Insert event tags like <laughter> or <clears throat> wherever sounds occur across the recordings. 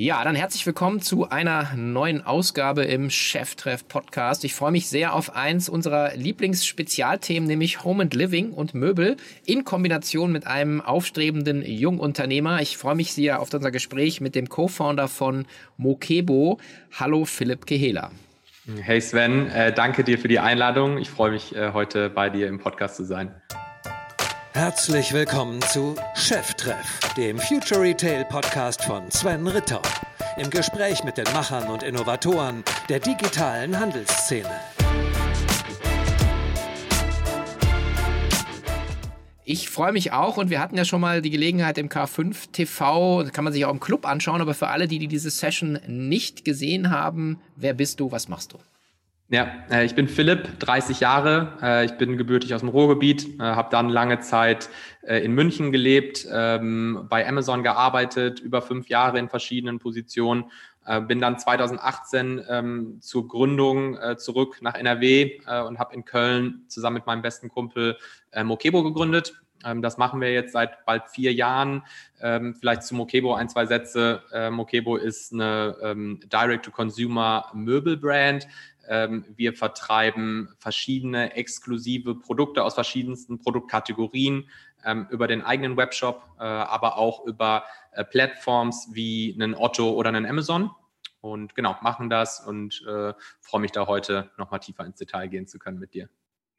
Ja, dann herzlich willkommen zu einer neuen Ausgabe im Cheftreff Podcast. Ich freue mich sehr auf eins unserer Lieblingsspezialthemen, nämlich Home and Living und Möbel in Kombination mit einem aufstrebenden Jungunternehmer. Ich freue mich sehr auf unser Gespräch mit dem Co-Founder von Mokebo. Hallo Philipp Kehela. Hey Sven, äh, danke dir für die Einladung. Ich freue mich äh, heute bei dir im Podcast zu sein. Herzlich willkommen zu Cheftreff, dem Future Retail Podcast von Sven Ritter. Im Gespräch mit den Machern und Innovatoren der digitalen Handelsszene. Ich freue mich auch und wir hatten ja schon mal die Gelegenheit im K5 TV, das kann man sich auch im Club anschauen, aber für alle, die, die diese Session nicht gesehen haben, wer bist du, was machst du? Ja, äh, ich bin Philipp, 30 Jahre. Äh, ich bin gebürtig aus dem Ruhrgebiet, äh, habe dann lange Zeit in München gelebt, ähm, bei Amazon gearbeitet, über fünf Jahre in verschiedenen Positionen. Bin dann 2018 ähm, zur Gründung zurück nach NRW und habe in Köln zusammen mit meinem besten Kumpel Mokebo gegründet. Ähm, das machen wir jetzt seit bald vier Jahren. Vielleicht zu Mokebo ein, zwei Sätze. Mokebo ist eine Direct-to-Consumer-Möbelbrand wir vertreiben verschiedene exklusive Produkte aus verschiedensten Produktkategorien ähm, über den eigenen Webshop, äh, aber auch über äh, Plattforms wie einen Otto oder einen Amazon. Und genau, machen das und äh, freue mich da heute nochmal tiefer ins Detail gehen zu können mit dir.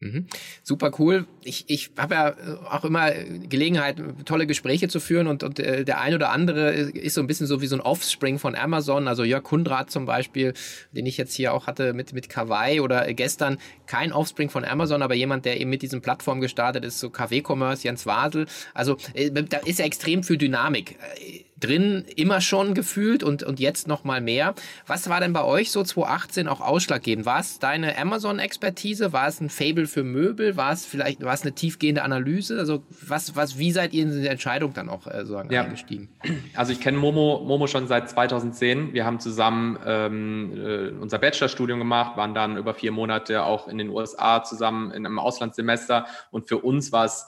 Mhm. Super cool. Ich, ich habe ja äh, auch immer Gelegenheit, tolle Gespräche zu führen und, und äh, der ein oder andere ist so ein bisschen so wie so ein Offspring von Amazon. Also Jörg Kundrat zum Beispiel, den ich jetzt hier auch hatte mit, mit Kawaii oder gestern, kein Offspring von Amazon, aber jemand, der eben mit diesen Plattformen gestartet ist, so KW-Commerce, Jens Wasel. Also äh, da ist ja extrem viel Dynamik drin, immer schon gefühlt und, und jetzt noch mal mehr. Was war denn bei euch so 2018 auch ausschlaggebend? War es deine Amazon-Expertise? War es ein Fable für Möbel? War es vielleicht war es eine tiefgehende Analyse? Also was, was, wie seid ihr in diese Entscheidung dann auch äh, sozusagen ja. eingestiegen? Also ich kenne Momo, Momo schon seit 2010. Wir haben zusammen ähm, äh, unser Bachelorstudium gemacht, waren dann über vier Monate auch in den USA zusammen in einem Auslandssemester und für uns war es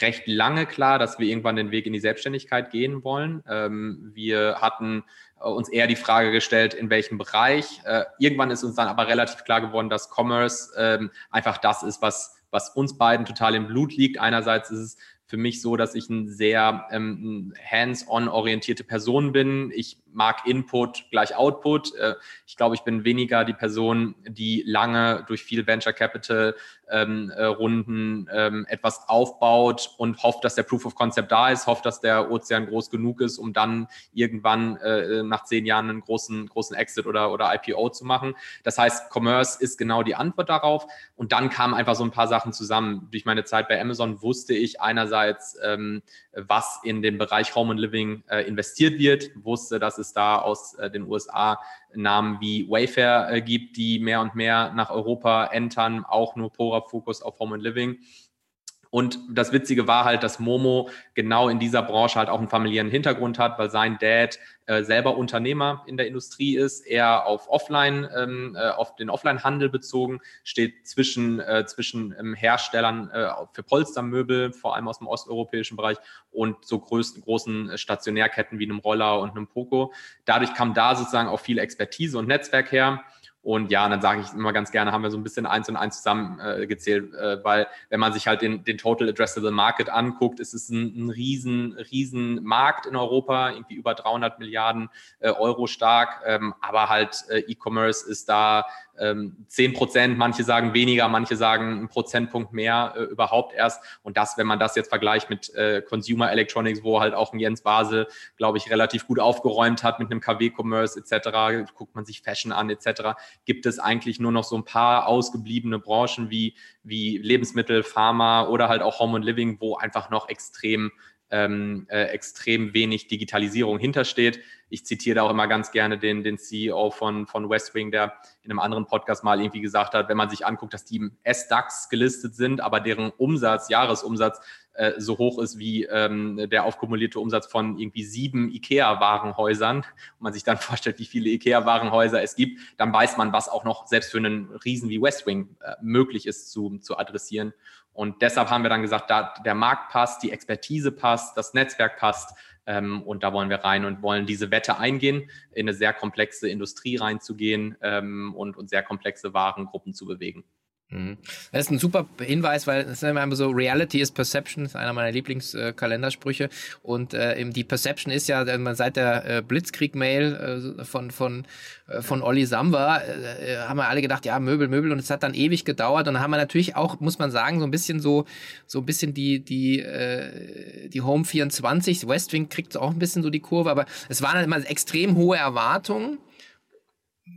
recht lange klar, dass wir irgendwann den Weg in die Selbstständigkeit gehen wollen. Ähm, wir hatten äh, uns eher die Frage gestellt, in welchem Bereich. Äh, irgendwann ist uns dann aber relativ klar geworden, dass Commerce ähm, einfach das ist, was, was uns beiden total im Blut liegt. Einerseits ist es für mich so, dass ich ein sehr ähm, hands-on orientierte Person bin. Ich mag Input gleich Output. Äh, ich glaube, ich bin weniger die Person, die lange durch viel Venture Capital ähm, äh, Runden ähm, etwas aufbaut und hofft, dass der Proof of Concept da ist, hofft, dass der Ozean groß genug ist, um dann irgendwann äh, nach zehn Jahren einen großen, großen Exit oder, oder IPO zu machen. Das heißt, Commerce ist genau die Antwort darauf. Und dann kamen einfach so ein paar Sachen zusammen. Durch meine Zeit bei Amazon wusste ich einerseits, ähm, was in den Bereich Home and Living äh, investiert wird, wusste, dass es da aus äh, den USA Namen wie Wayfair äh, gibt, die mehr und mehr nach Europa entern, auch nur purer Fokus auf Home and Living. Und das Witzige war halt, dass Momo genau in dieser Branche halt auch einen familiären Hintergrund hat, weil sein Dad äh, selber Unternehmer in der Industrie ist, eher auf Offline, ähm, äh, auf den Offline-Handel bezogen, steht zwischen, äh, zwischen ähm, Herstellern äh, für Polstermöbel, vor allem aus dem osteuropäischen Bereich, und so größten, großen Stationärketten wie einem Roller und einem Poco. Dadurch kam da sozusagen auch viel Expertise und Netzwerk her. Und ja, und dann sage ich immer ganz gerne, haben wir so ein bisschen eins und eins zusammengezählt, äh, äh, weil wenn man sich halt den, den Total Addressable Market anguckt, ist es ein, ein riesen, riesen Markt in Europa, irgendwie über 300 Milliarden äh, Euro stark, ähm, aber halt äh, E-Commerce ist da ähm, 10 Prozent, manche sagen weniger, manche sagen einen Prozentpunkt mehr äh, überhaupt erst. Und das, wenn man das jetzt vergleicht mit äh, Consumer Electronics, wo halt auch ein Jens Basel, glaube ich, relativ gut aufgeräumt hat mit einem KW-Commerce etc., guckt man sich Fashion an etc., gibt es eigentlich nur noch so ein paar ausgebliebene Branchen wie, wie Lebensmittel, Pharma oder halt auch Home and Living, wo einfach noch extrem ähm, äh, extrem wenig Digitalisierung hintersteht. Ich zitiere da auch immer ganz gerne den, den CEO von, von Westwing, der in einem anderen Podcast mal irgendwie gesagt hat, wenn man sich anguckt, dass die im S-DAX gelistet sind, aber deren Umsatz, Jahresumsatz äh, so hoch ist wie ähm, der aufkumulierte Umsatz von irgendwie sieben IKEA-Warenhäusern und man sich dann <laughs> vorstellt, wie viele IKEA-Warenhäuser es gibt, dann weiß man, was auch noch selbst für einen Riesen wie Westwing äh, möglich ist zu, zu adressieren. Und deshalb haben wir dann gesagt, da der Markt passt, die Expertise passt, das Netzwerk passt, Ähm, und da wollen wir rein und wollen diese Wette eingehen, in eine sehr komplexe Industrie reinzugehen ähm, und, und sehr komplexe Warengruppen zu bewegen. Mhm. Das ist ein super Hinweis, weil es ist immer so, Reality is Perception, ist einer meiner Lieblingskalendersprüche. Und äh, die Perception ist ja, seit der äh, Blitzkrieg-Mail äh, von, von, äh, von Olli Samba, äh, haben wir alle gedacht, ja, Möbel, Möbel. Und es hat dann ewig gedauert. Und dann haben wir natürlich auch, muss man sagen, so ein bisschen so, so ein bisschen die, die, äh, die Home 24, Westwing kriegt auch ein bisschen so die Kurve, aber es waren halt immer extrem hohe Erwartungen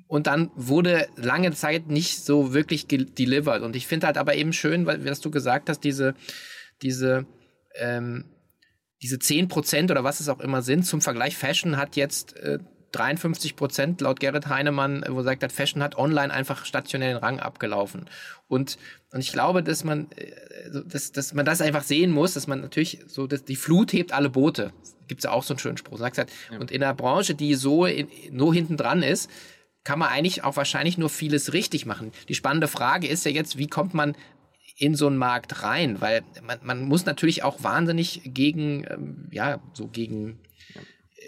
und dann wurde lange Zeit nicht so wirklich delivered. Und ich finde halt aber eben schön, weil, was du gesagt hast, diese, diese, ähm, diese 10% oder was es auch immer sind, zum Vergleich, Fashion hat jetzt äh, 53 Prozent laut Gerrit Heinemann, wo sagt hat, Fashion hat online einfach stationellen Rang abgelaufen. Und, und ich glaube, dass man, äh, dass, dass man das einfach sehen muss, dass man natürlich so, dass die Flut hebt alle Boote. Gibt es ja auch so einen schönen Spruch. Sagt halt, ja. Und in einer Branche, die so, in, so hinten dran ist, kann man eigentlich auch wahrscheinlich nur vieles richtig machen. Die spannende Frage ist ja jetzt, wie kommt man in so einen Markt rein? Weil man, man muss natürlich auch wahnsinnig gegen, ähm, ja, so gegen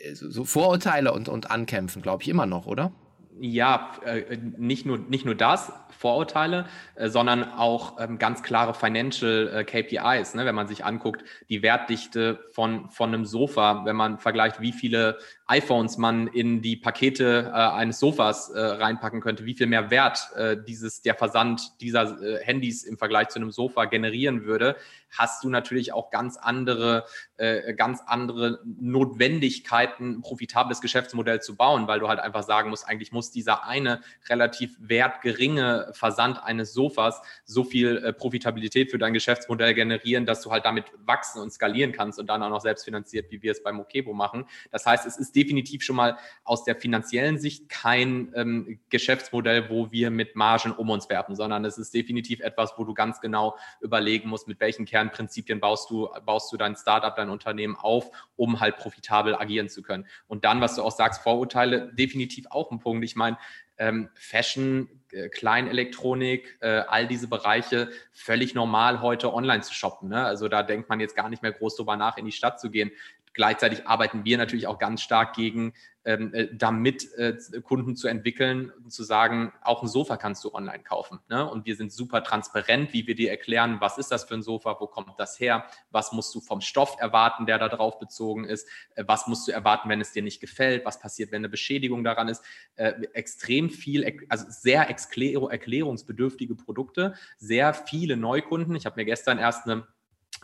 äh, so Vorurteile und, und ankämpfen, glaube ich, immer noch, oder? Ja, äh, nicht, nur, nicht nur das, Vorurteile, äh, sondern auch ähm, ganz klare Financial äh, KPIs. Ne? Wenn man sich anguckt, die Wertdichte von, von einem Sofa, wenn man vergleicht, wie viele iPhones man in die Pakete äh, eines Sofas äh, reinpacken könnte, wie viel mehr Wert äh, dieses, der Versand dieser äh, Handys im Vergleich zu einem Sofa generieren würde, hast du natürlich auch ganz andere, äh, ganz andere Notwendigkeiten, ein profitables Geschäftsmodell zu bauen, weil du halt einfach sagen musst, eigentlich muss dieser eine relativ wertgeringe Versand eines Sofas so viel äh, Profitabilität für dein Geschäftsmodell generieren, dass du halt damit wachsen und skalieren kannst und dann auch noch selbstfinanziert, wie wir es bei Mokebo machen. Das heißt, es ist definitiv schon mal aus der finanziellen Sicht kein ähm, Geschäftsmodell, wo wir mit Margen um uns werfen, sondern es ist definitiv etwas, wo du ganz genau überlegen musst, mit welchen Kernprinzipien baust du, baust du dein Startup, dein Unternehmen auf, um halt profitabel agieren zu können. Und dann, was du auch sagst, Vorurteile, definitiv auch ein Punkt. Ich meine, ähm, Fashion, äh, Kleinelektronik, äh, all diese Bereiche völlig normal heute online zu shoppen. Ne? Also da denkt man jetzt gar nicht mehr groß drüber nach, in die Stadt zu gehen. Gleichzeitig arbeiten wir natürlich auch ganz stark gegen, ähm, äh, damit äh, Kunden zu entwickeln und zu sagen, auch ein Sofa kannst du online kaufen. Ne? Und wir sind super transparent, wie wir dir erklären, was ist das für ein Sofa, wo kommt das her, was musst du vom Stoff erwarten, der da drauf bezogen ist, äh, was musst du erwarten, wenn es dir nicht gefällt, was passiert, wenn eine Beschädigung daran ist. Äh, extrem viel, also sehr erklärungsbedürftige Produkte, sehr viele Neukunden. Ich habe mir gestern erst eine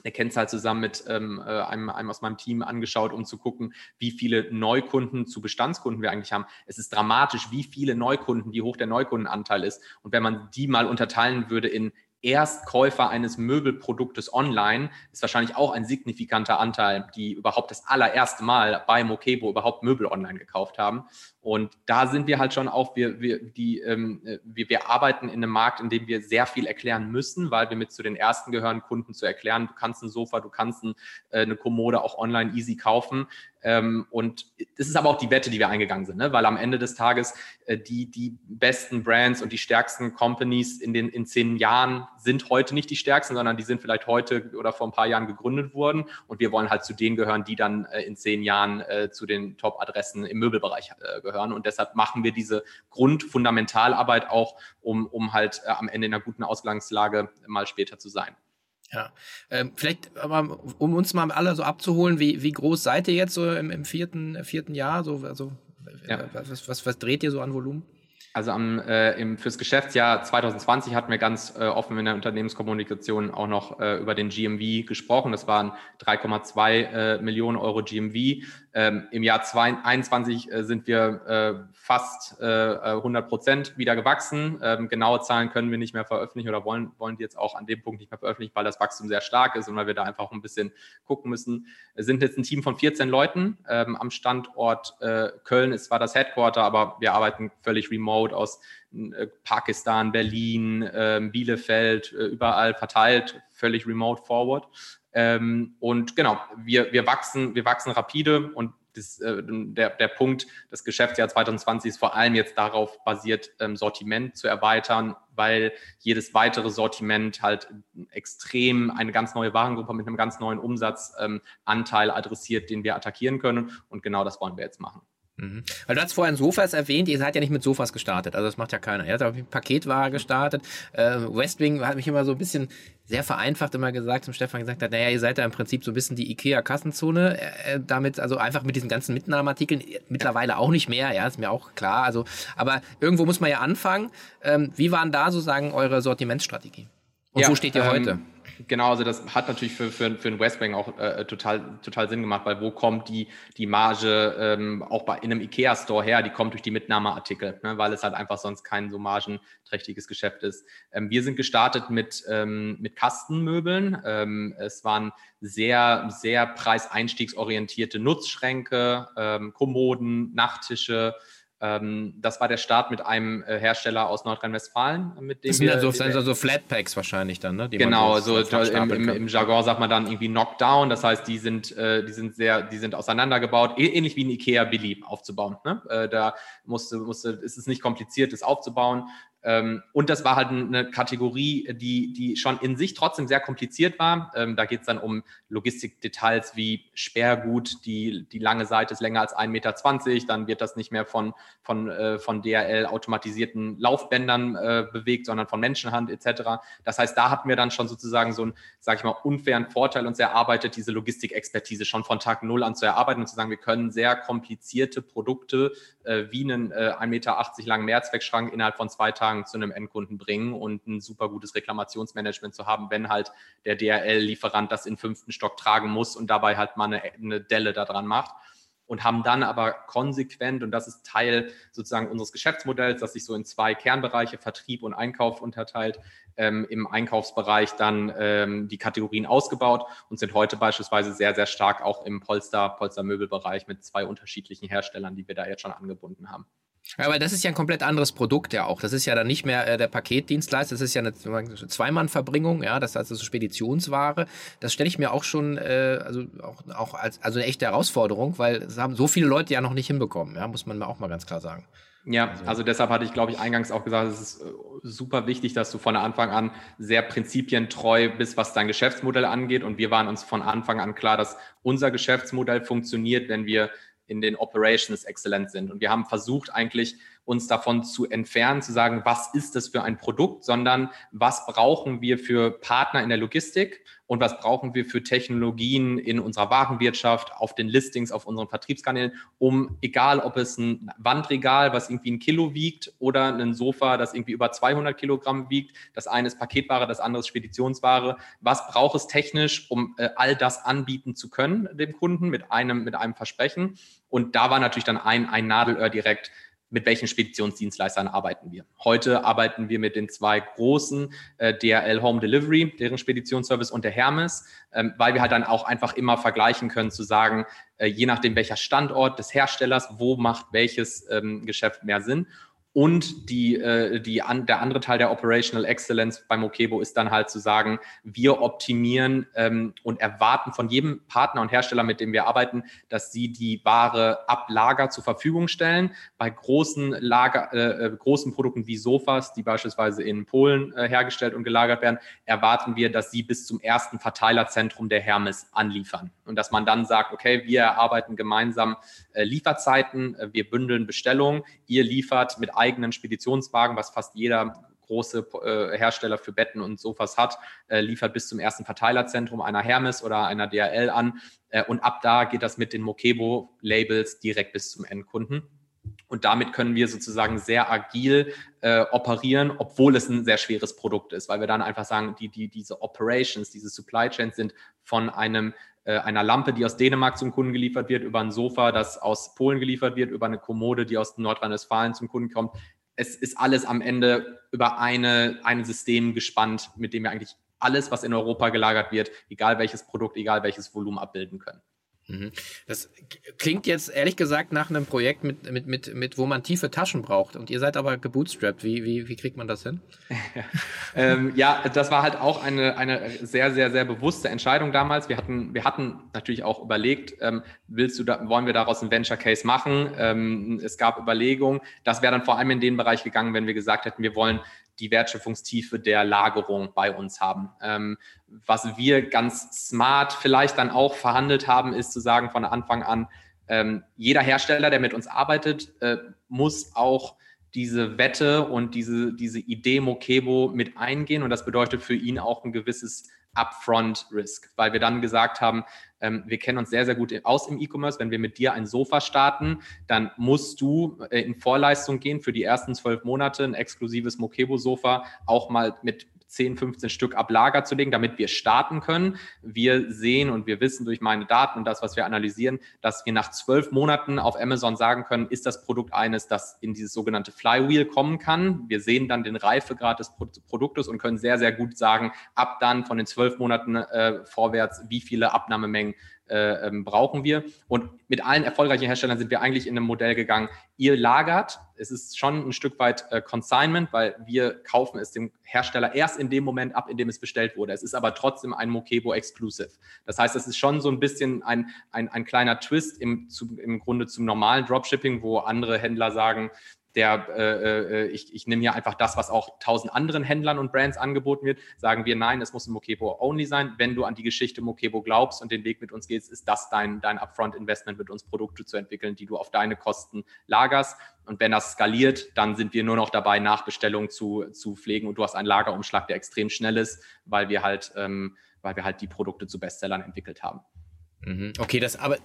eine Kennzahl zusammen mit ähm, äh, einem, einem aus meinem Team angeschaut, um zu gucken, wie viele Neukunden zu Bestandskunden wir eigentlich haben. Es ist dramatisch, wie viele Neukunden, wie hoch der Neukundenanteil ist. Und wenn man die mal unterteilen würde in Erstkäufer eines Möbelproduktes online ist wahrscheinlich auch ein signifikanter Anteil, die überhaupt das allererste Mal bei Mokebo überhaupt Möbel online gekauft haben. Und da sind wir halt schon auch, wir, wir, die, ähm, wir, wir arbeiten in einem Markt, in dem wir sehr viel erklären müssen, weil wir mit zu den ersten gehören, Kunden zu erklären, du kannst ein Sofa, du kannst ein, äh, eine Kommode auch online easy kaufen. Ähm, und das ist aber auch die Wette, die wir eingegangen sind, ne? weil am Ende des Tages äh, die, die besten Brands und die stärksten Companies in den in zehn Jahren sind heute nicht die stärksten, sondern die sind vielleicht heute oder vor ein paar Jahren gegründet worden. Und wir wollen halt zu denen gehören, die dann äh, in zehn Jahren äh, zu den Top-Adressen im Möbelbereich äh, gehören. Und deshalb machen wir diese Grundfundamentalarbeit auch, um, um halt äh, am Ende in einer guten Ausgangslage mal später zu sein. Ja, ähm, vielleicht, aber um uns mal alle so abzuholen, wie, wie groß seid ihr jetzt so im, im vierten, vierten Jahr? So, also, ja. was, was, was dreht ihr so an Volumen? Also am, äh, im, fürs Geschäftsjahr 2020 hatten wir ganz äh, offen in der Unternehmenskommunikation auch noch äh, über den GMV gesprochen. Das waren 3,2 äh, Millionen Euro GMV. Ähm, Im Jahr 2021 äh, sind wir äh, fast äh, 100 Prozent wieder gewachsen. Ähm, genaue Zahlen können wir nicht mehr veröffentlichen oder wollen, wollen die jetzt auch an dem Punkt nicht mehr veröffentlichen, weil das Wachstum sehr stark ist und weil wir da einfach ein bisschen gucken müssen. Wir sind jetzt ein Team von 14 Leuten ähm, am Standort äh, Köln. Es war das Headquarter, aber wir arbeiten völlig remote aus äh, Pakistan, Berlin, ähm, Bielefeld, äh, überall verteilt, völlig remote forward. Ähm, und genau, wir, wir, wachsen, wir wachsen rapide und das, äh, der, der Punkt des Geschäftsjahr 2020 ist vor allem jetzt darauf basiert, ähm, Sortiment zu erweitern, weil jedes weitere Sortiment halt extrem eine ganz neue Warengruppe mit einem ganz neuen Umsatzanteil ähm, adressiert, den wir attackieren können. Und genau das wollen wir jetzt machen. Mhm. Weil du hast vorhin Sofas erwähnt, ihr seid ja nicht mit Sofas gestartet, also das macht ja keiner. Ihr habt mit Paketware gestartet. Äh, Westwing hat mich immer so ein bisschen sehr vereinfacht immer gesagt, zum Stefan gesagt hat, naja, ihr seid ja im Prinzip so ein bisschen die IKEA-Kassenzone, äh, damit, also einfach mit diesen ganzen Mitnahmeartikeln, mittlerweile auch nicht mehr, ja, ist mir auch klar, also, aber irgendwo muss man ja anfangen. Ähm, wie waren da sozusagen eure Sortimentsstrategie? Und ja, wo steht ihr ähm, heute? Genau, also das hat natürlich für, für, für einen Westwing auch äh, total, total Sinn gemacht, weil wo kommt die, die Marge ähm, auch bei, in einem IKEA-Store her? Die kommt durch die Mitnahmeartikel, ne, weil es halt einfach sonst kein so margenträchtiges Geschäft ist. Ähm, wir sind gestartet mit, ähm, mit Kastenmöbeln. Ähm, es waren sehr, sehr preiseinstiegsorientierte Nutzschränke, ähm, Kommoden, Nachttische, ähm, das war der Start mit einem äh, Hersteller aus Nordrhein-Westfalen, mit dem das sind wir, also, also so Flatpacks wahrscheinlich dann, ne? Die genau, so im, im, im, Jargon sagt man dann irgendwie Knockdown. Das heißt, die sind, äh, die sind sehr, die sind auseinandergebaut, ähnlich wie ein Ikea Billy aufzubauen. Ne? Äh, da musste, musste, ist es nicht kompliziert, das aufzubauen. Ähm, und das war halt eine Kategorie, die, die schon in sich trotzdem sehr kompliziert war. Ähm, da geht es dann um Logistikdetails wie Sperrgut, die, die lange Seite ist länger als 1,20 Meter, dann wird das nicht mehr von, von, äh, von DRL automatisierten Laufbändern äh, bewegt, sondern von Menschenhand etc. Das heißt, da hatten wir dann schon sozusagen so einen, sage ich mal, unfairen Vorteil uns erarbeitet, diese Logistikexpertise schon von Tag Null an zu erarbeiten und zu sagen, wir können sehr komplizierte Produkte äh, wie einen äh, 1,80 Meter langen Mehrzweckschrank innerhalb von zwei Tagen Fragen zu einem Endkunden bringen und ein super gutes Reklamationsmanagement zu haben, wenn halt der DRL-Lieferant das in fünften Stock tragen muss und dabei halt mal eine, eine Delle da dran macht und haben dann aber konsequent, und das ist Teil sozusagen unseres Geschäftsmodells, das sich so in zwei Kernbereiche, Vertrieb und Einkauf unterteilt, ähm, im Einkaufsbereich dann ähm, die Kategorien ausgebaut und sind heute beispielsweise sehr, sehr stark auch im Polster, Polstermöbelbereich mit zwei unterschiedlichen Herstellern, die wir da jetzt schon angebunden haben. Ja, aber das ist ja ein komplett anderes Produkt ja auch. Das ist ja dann nicht mehr äh, der Paketdienstleister, das ist ja eine Zweimannverbringung, ja, das ist also so Speditionsware. Das stelle ich mir auch schon, äh, also auch, auch als also eine echte Herausforderung, weil es haben so viele Leute ja noch nicht hinbekommen, ja, muss man mir auch mal ganz klar sagen. Ja, also, also deshalb hatte ich, glaube ich, eingangs auch gesagt, es ist äh, super wichtig, dass du von Anfang an sehr prinzipientreu bist, was dein Geschäftsmodell angeht. Und wir waren uns von Anfang an klar, dass unser Geschäftsmodell funktioniert, wenn wir in den Operations exzellent sind. Und wir haben versucht, eigentlich uns davon zu entfernen, zu sagen, was ist das für ein Produkt, sondern was brauchen wir für Partner in der Logistik und was brauchen wir für Technologien in unserer Warenwirtschaft, auf den Listings, auf unseren Vertriebskanälen, um, egal ob es ein Wandregal, was irgendwie ein Kilo wiegt oder ein Sofa, das irgendwie über 200 Kilogramm wiegt, das eine ist Paketware, das andere ist Speditionsware, was braucht es technisch, um äh, all das anbieten zu können dem Kunden mit einem, mit einem Versprechen. Und da war natürlich dann ein, ein Nadelöhr direkt, mit welchen Speditionsdienstleistern arbeiten wir. Heute arbeiten wir mit den zwei großen, äh, DRL Home Delivery, deren Speditionsservice und der Hermes, ähm, weil wir halt dann auch einfach immer vergleichen können zu sagen, äh, je nachdem welcher Standort des Herstellers, wo macht welches ähm, Geschäft mehr Sinn. Und die, äh, die an, der andere Teil der Operational Excellence beim Okebo ist dann halt zu sagen, wir optimieren ähm, und erwarten von jedem Partner und Hersteller, mit dem wir arbeiten, dass sie die Ware ab Lager zur Verfügung stellen. Bei großen Lager, äh, äh, großen Produkten wie Sofas, die beispielsweise in Polen äh, hergestellt und gelagert werden, erwarten wir, dass sie bis zum ersten Verteilerzentrum der Hermes anliefern. Und dass man dann sagt, okay, wir erarbeiten gemeinsam äh, Lieferzeiten, äh, wir bündeln Bestellungen, ihr liefert mit eigenen Speditionswagen, was fast jeder große äh, Hersteller für Betten und Sofas hat, äh, liefert bis zum ersten Verteilerzentrum einer Hermes oder einer DRL an. Äh, und ab da geht das mit den Mokebo-Labels direkt bis zum Endkunden. Und damit können wir sozusagen sehr agil äh, operieren, obwohl es ein sehr schweres Produkt ist, weil wir dann einfach sagen, die, die, diese Operations, diese Supply Chains sind von einem einer Lampe, die aus Dänemark zum Kunden geliefert wird, über ein Sofa, das aus Polen geliefert wird, über eine Kommode, die aus Nordrhein-Westfalen zum Kunden kommt. Es ist alles am Ende über eine, ein System gespannt, mit dem wir eigentlich alles, was in Europa gelagert wird, egal welches Produkt, egal welches Volumen abbilden können. Mhm. Das klingt jetzt ehrlich gesagt nach einem Projekt, mit, mit, mit, mit, wo man tiefe Taschen braucht. Und ihr seid aber gebootstrapped. Wie, wie, wie kriegt man das hin? <laughs> ähm, ja, das war halt auch eine, eine sehr, sehr, sehr bewusste Entscheidung damals. Wir hatten, wir hatten natürlich auch überlegt, ähm, willst du da, wollen wir daraus einen Venture Case machen? Ähm, es gab Überlegungen. Das wäre dann vor allem in den Bereich gegangen, wenn wir gesagt hätten, wir wollen die Wertschöpfungstiefe der Lagerung bei uns haben. Was wir ganz smart vielleicht dann auch verhandelt haben, ist zu sagen von Anfang an, ähm, jeder Hersteller, der mit uns arbeitet, äh, muss auch diese Wette und diese, diese Idee Mokebo mit eingehen. Und das bedeutet für ihn auch ein gewisses Upfront Risk, weil wir dann gesagt haben, ähm, wir kennen uns sehr, sehr gut aus im E-Commerce. Wenn wir mit dir ein Sofa starten, dann musst du äh, in Vorleistung gehen für die ersten zwölf Monate ein exklusives Mokebo-Sofa auch mal mit 10, 15 Stück ab Lager zu legen, damit wir starten können. Wir sehen und wir wissen durch meine Daten und das, was wir analysieren, dass wir nach zwölf Monaten auf Amazon sagen können, ist das Produkt eines, das in dieses sogenannte Flywheel kommen kann. Wir sehen dann den Reifegrad des Produktes und können sehr, sehr gut sagen, ab dann von den zwölf Monaten äh, vorwärts, wie viele Abnahmemengen äh, ähm, brauchen wir. Und mit allen erfolgreichen Herstellern sind wir eigentlich in einem Modell gegangen, ihr lagert, es ist schon ein Stück weit äh, Consignment, weil wir kaufen es dem Hersteller erst in dem Moment ab, in dem es bestellt wurde. Es ist aber trotzdem ein Mokebo Exclusive. Das heißt, es ist schon so ein bisschen ein, ein, ein kleiner Twist im, zu, im Grunde zum normalen Dropshipping, wo andere Händler sagen, der, äh, äh, ich, ich nehme hier einfach das, was auch tausend anderen Händlern und Brands angeboten wird, sagen wir, nein, es muss ein Mokebo-only sein. Wenn du an die Geschichte Mokebo glaubst und den Weg mit uns gehst, ist das dein, dein Upfront-Investment, mit uns Produkte zu entwickeln, die du auf deine Kosten lagerst. Und wenn das skaliert, dann sind wir nur noch dabei, Nachbestellungen zu, zu pflegen und du hast einen Lagerumschlag, der extrem schnell ist, weil wir halt, ähm, weil wir halt die Produkte zu Bestsellern entwickelt haben. Mhm. Okay, das aber